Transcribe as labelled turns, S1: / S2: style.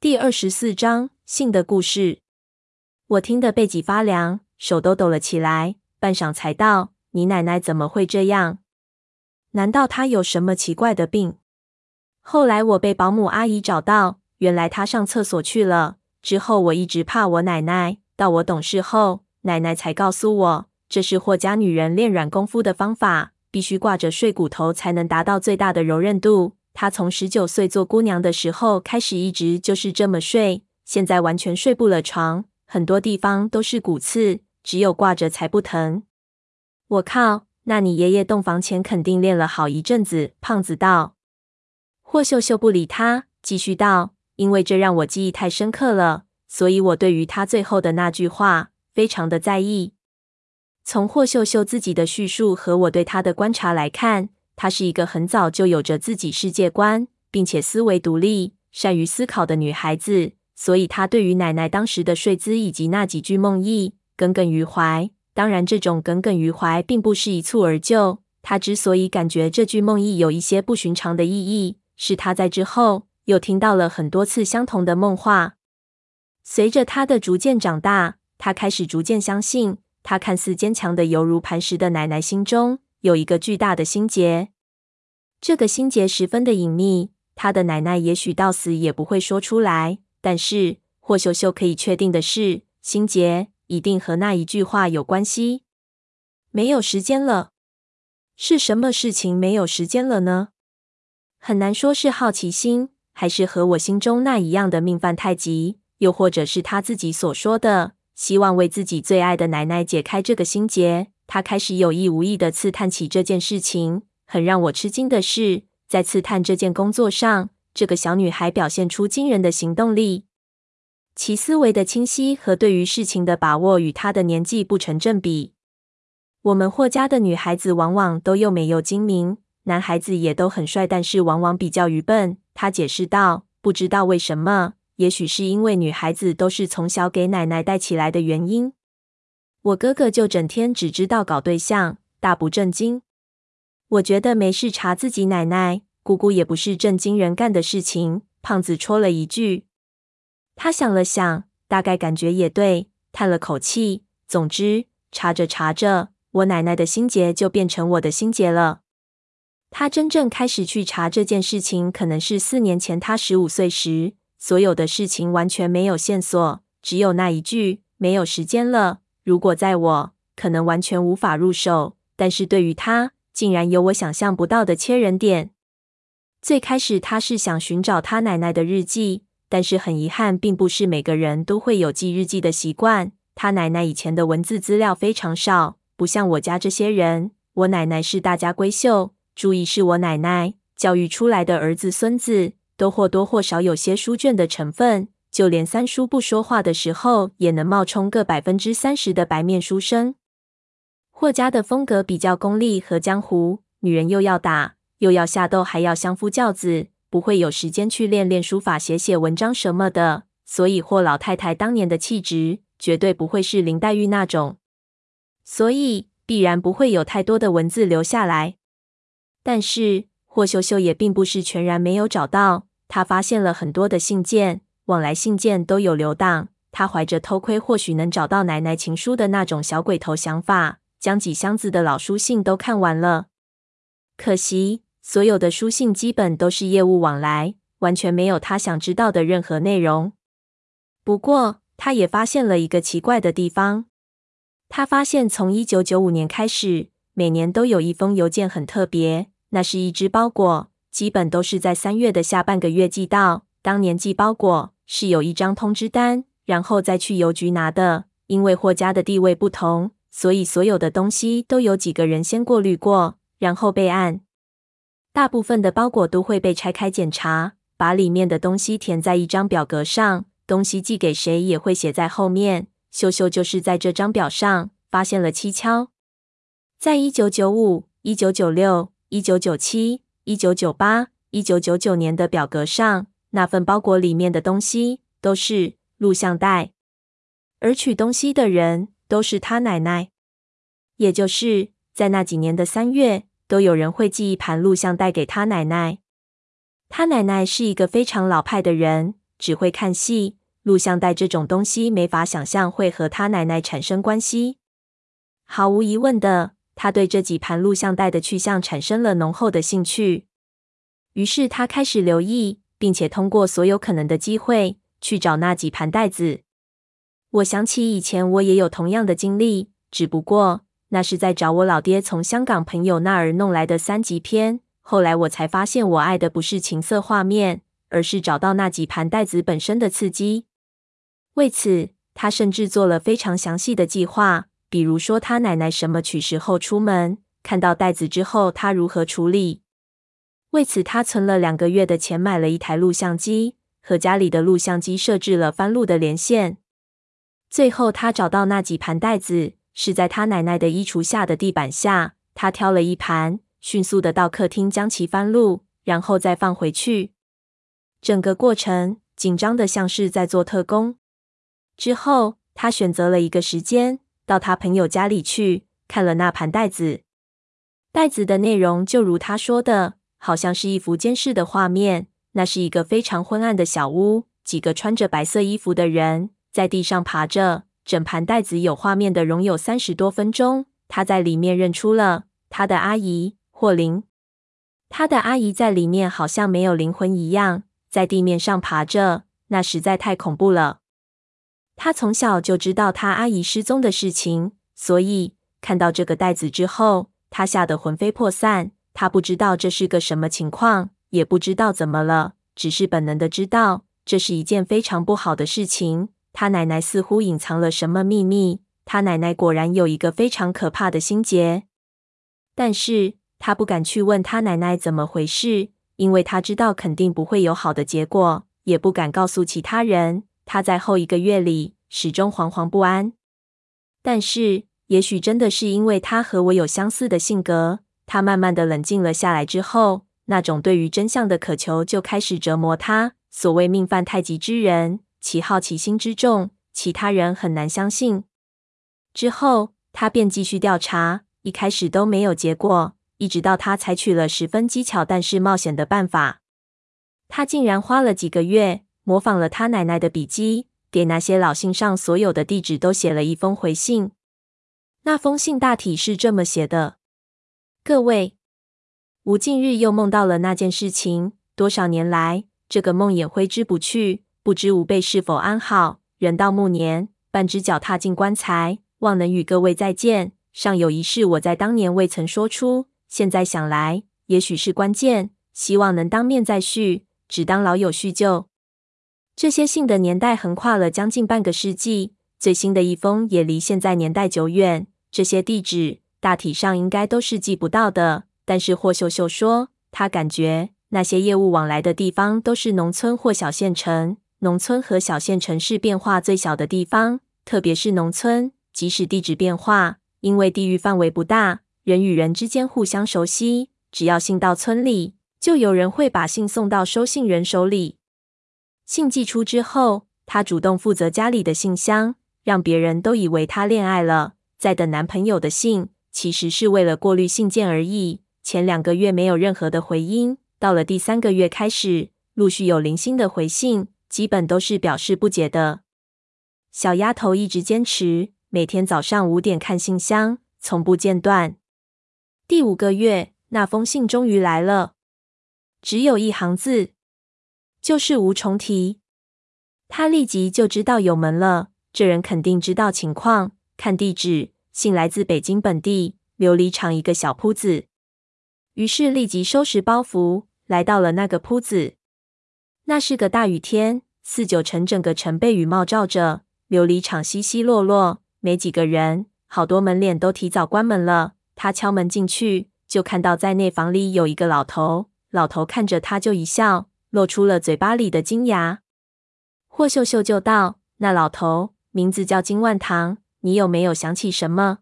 S1: 第二十四章信的故事。我听得背脊发凉，手都抖了起来，半晌才道：“你奶奶怎么会这样？难道她有什么奇怪的病？”后来我被保姆阿姨找到，原来她上厕所去了。之后我一直怕我奶奶，到我懂事后，奶奶才告诉我，这是霍家女人练软功夫的方法，必须挂着睡骨头才能达到最大的柔韧度。她从十九岁做姑娘的时候开始，一直就是这么睡。现在完全睡不了床，很多地方都是骨刺，只有挂着才不疼。我靠，那你爷爷洞房前肯定练了好一阵子。胖子道。霍秀秀不理他，继续道：“因为这让我记忆太深刻了，所以我对于他最后的那句话非常的在意。从霍秀秀自己的叙述和我对他的观察来看。”她是一个很早就有着自己世界观，并且思维独立、善于思考的女孩子，所以她对于奶奶当时的睡姿以及那几句梦呓耿耿于怀。当然，这种耿耿于怀并不是一蹴而就。她之所以感觉这句梦呓有一些不寻常的意义，是她在之后又听到了很多次相同的梦话。随着她的逐渐长大，她开始逐渐相信，她看似坚强的犹如磐石的奶奶心中。有一个巨大的心结，这个心结十分的隐秘，他的奶奶也许到死也不会说出来。但是霍秀秀可以确定的是，心结一定和那一句话有关系。没有时间了，是什么事情没有时间了呢？很难说是好奇心，还是和我心中那一样的命犯太急，又或者是他自己所说的，希望为自己最爱的奶奶解开这个心结。他开始有意无意地刺探起这件事情。很让我吃惊的是，在刺探这件工作上，这个小女孩表现出惊人的行动力。其思维的清晰和对于事情的把握与她的年纪不成正比。我们霍家的女孩子往往都又美又精明，男孩子也都很帅，但是往往比较愚笨。他解释道：“不知道为什么，也许是因为女孩子都是从小给奶奶带起来的原因。”我哥哥就整天只知道搞对象，大不正经。我觉得没事查自己奶奶，姑姑也不是正经人干的事情。胖子戳了一句。他想了想，大概感觉也对，叹了口气。总之，查着查着，我奶奶的心结就变成我的心结了。他真正开始去查这件事情，可能是四年前，他十五岁时。所有的事情完全没有线索，只有那一句：没有时间了。如果在我，可能完全无法入手，但是对于他，竟然有我想象不到的切人点。最开始，他是想寻找他奶奶的日记，但是很遗憾，并不是每个人都会有记日记的习惯。他奶奶以前的文字资料非常少，不像我家这些人。我奶奶是大家闺秀，注意是我奶奶教育出来的儿子孙子，都或多或少有些书卷的成分。就连三叔不说话的时候，也能冒充个百分之三十的白面书生。霍家的风格比较功利和江湖，女人又要打，又要下斗，还要相夫教子，不会有时间去练练书法、写写文章什么的。所以霍老太太当年的气质，绝对不会是林黛玉那种，所以必然不会有太多的文字留下来。但是霍秀秀也并不是全然没有找到，她发现了很多的信件。往来信件都有留档，他怀着偷窥或许能找到奶奶情书的那种小鬼头想法，将几箱子的老书信都看完了。可惜，所有的书信基本都是业务往来，完全没有他想知道的任何内容。不过，他也发现了一个奇怪的地方。他发现，从一九九五年开始，每年都有一封邮件很特别，那是一只包裹，基本都是在三月的下半个月寄到。当年寄包裹。是有一张通知单，然后再去邮局拿的。因为霍家的地位不同，所以所有的东西都有几个人先过滤过，然后备案。大部分的包裹都会被拆开检查，把里面的东西填在一张表格上，东西寄给谁也会写在后面。秀秀就是在这张表上发现了蹊跷，在一九九五、一九九六、一九九七、一九九八、一九九九年的表格上。那份包裹里面的东西都是录像带，而取东西的人都是他奶奶，也就是在那几年的三月，都有人会寄一盘录像带给他奶奶。他奶奶是一个非常老派的人，只会看戏。录像带这种东西，没法想象会和他奶奶产生关系。毫无疑问的，他对这几盘录像带的去向产生了浓厚的兴趣。于是他开始留意，并且通过所有可能的机会去找那几盘带子。我想起以前我也有同样的经历，只不过那是在找我老爹从香港朋友那儿弄来的三级片。后来我才发现，我爱的不是情色画面，而是找到那几盘带子本身的刺激。为此，他甚至做了非常详细的计划，比如说他奶奶什么取时候出门，看到带子之后他如何处理。为此，他存了两个月的钱，买了一台录像机，和家里的录像机设置了翻录的连线。最后，他找到那几盘带子，是在他奶奶的衣橱下的地板下。他挑了一盘，迅速的到客厅将其翻录，然后再放回去。整个过程紧张的像是在做特工。之后，他选择了一个时间，到他朋友家里去看了那盘带子。带子的内容就如他说的，好像是一幅监视的画面。那是一个非常昏暗的小屋，几个穿着白色衣服的人在地上爬着。整盘袋子有画面的容有三十多分钟。他在里面认出了他的阿姨霍琳。他的阿姨在里面好像没有灵魂一样，在地面上爬着，那实在太恐怖了。他从小就知道他阿姨失踪的事情，所以看到这个袋子之后，他吓得魂飞魄散。他不知道这是个什么情况，也不知道怎么了，只是本能的知道这是一件非常不好的事情。他奶奶似乎隐藏了什么秘密。他奶奶果然有一个非常可怕的心结，但是他不敢去问他奶奶怎么回事，因为他知道肯定不会有好的结果，也不敢告诉其他人。他在后一个月里始终惶惶不安，但是也许真的是因为他和我有相似的性格，他慢慢的冷静了下来之后，那种对于真相的渴求就开始折磨他。所谓命犯太极之人，其好奇心之重，其他人很难相信。之后他便继续调查，一开始都没有结果，一直到他采取了十分机巧但是冒险的办法，他竟然花了几个月。模仿了他奶奶的笔迹，给那些老信上所有的地址都写了一封回信。那封信大体是这么写的：各位，吾近日又梦到了那件事情。多少年来，这个梦也挥之不去。不知吾辈是否安好？人到暮年，半只脚踏进棺材，望能与各位再见。尚有一事，我在当年未曾说出，现在想来，也许是关键，希望能当面再叙，只当老友叙旧。这些信的年代横跨了将近半个世纪，最新的一封也离现在年代久远。这些地址大体上应该都是寄不到的，但是霍秀秀说，他感觉那些业务往来的地方都是农村或小县城。农村和小县城是变化最小的地方，特别是农村，即使地址变化，因为地域范围不大，人与人之间互相熟悉，只要信到村里，就有人会把信送到收信人手里。信寄出之后，她主动负责家里的信箱，让别人都以为她恋爱了，在等男朋友的信，其实是为了过滤信件而已。前两个月没有任何的回音，到了第三个月开始，陆续有零星的回信，基本都是表示不解的。小丫头一直坚持每天早上五点看信箱，从不间断。第五个月，那封信终于来了，只有一行字。就是无重提，他立即就知道有门了。这人肯定知道情况。看地址，信来自北京本地琉璃厂一个小铺子。于是立即收拾包袱，来到了那个铺子。那是个大雨天，四九城整个城被雨帽罩着，琉璃厂稀稀落落，没几个人，好多门脸都提早关门了。他敲门进去，就看到在内房里有一个老头。老头看着他就一笑。露出了嘴巴里的金牙，霍秀秀就道：“那老头名字叫金万堂，你有没有想起什么？”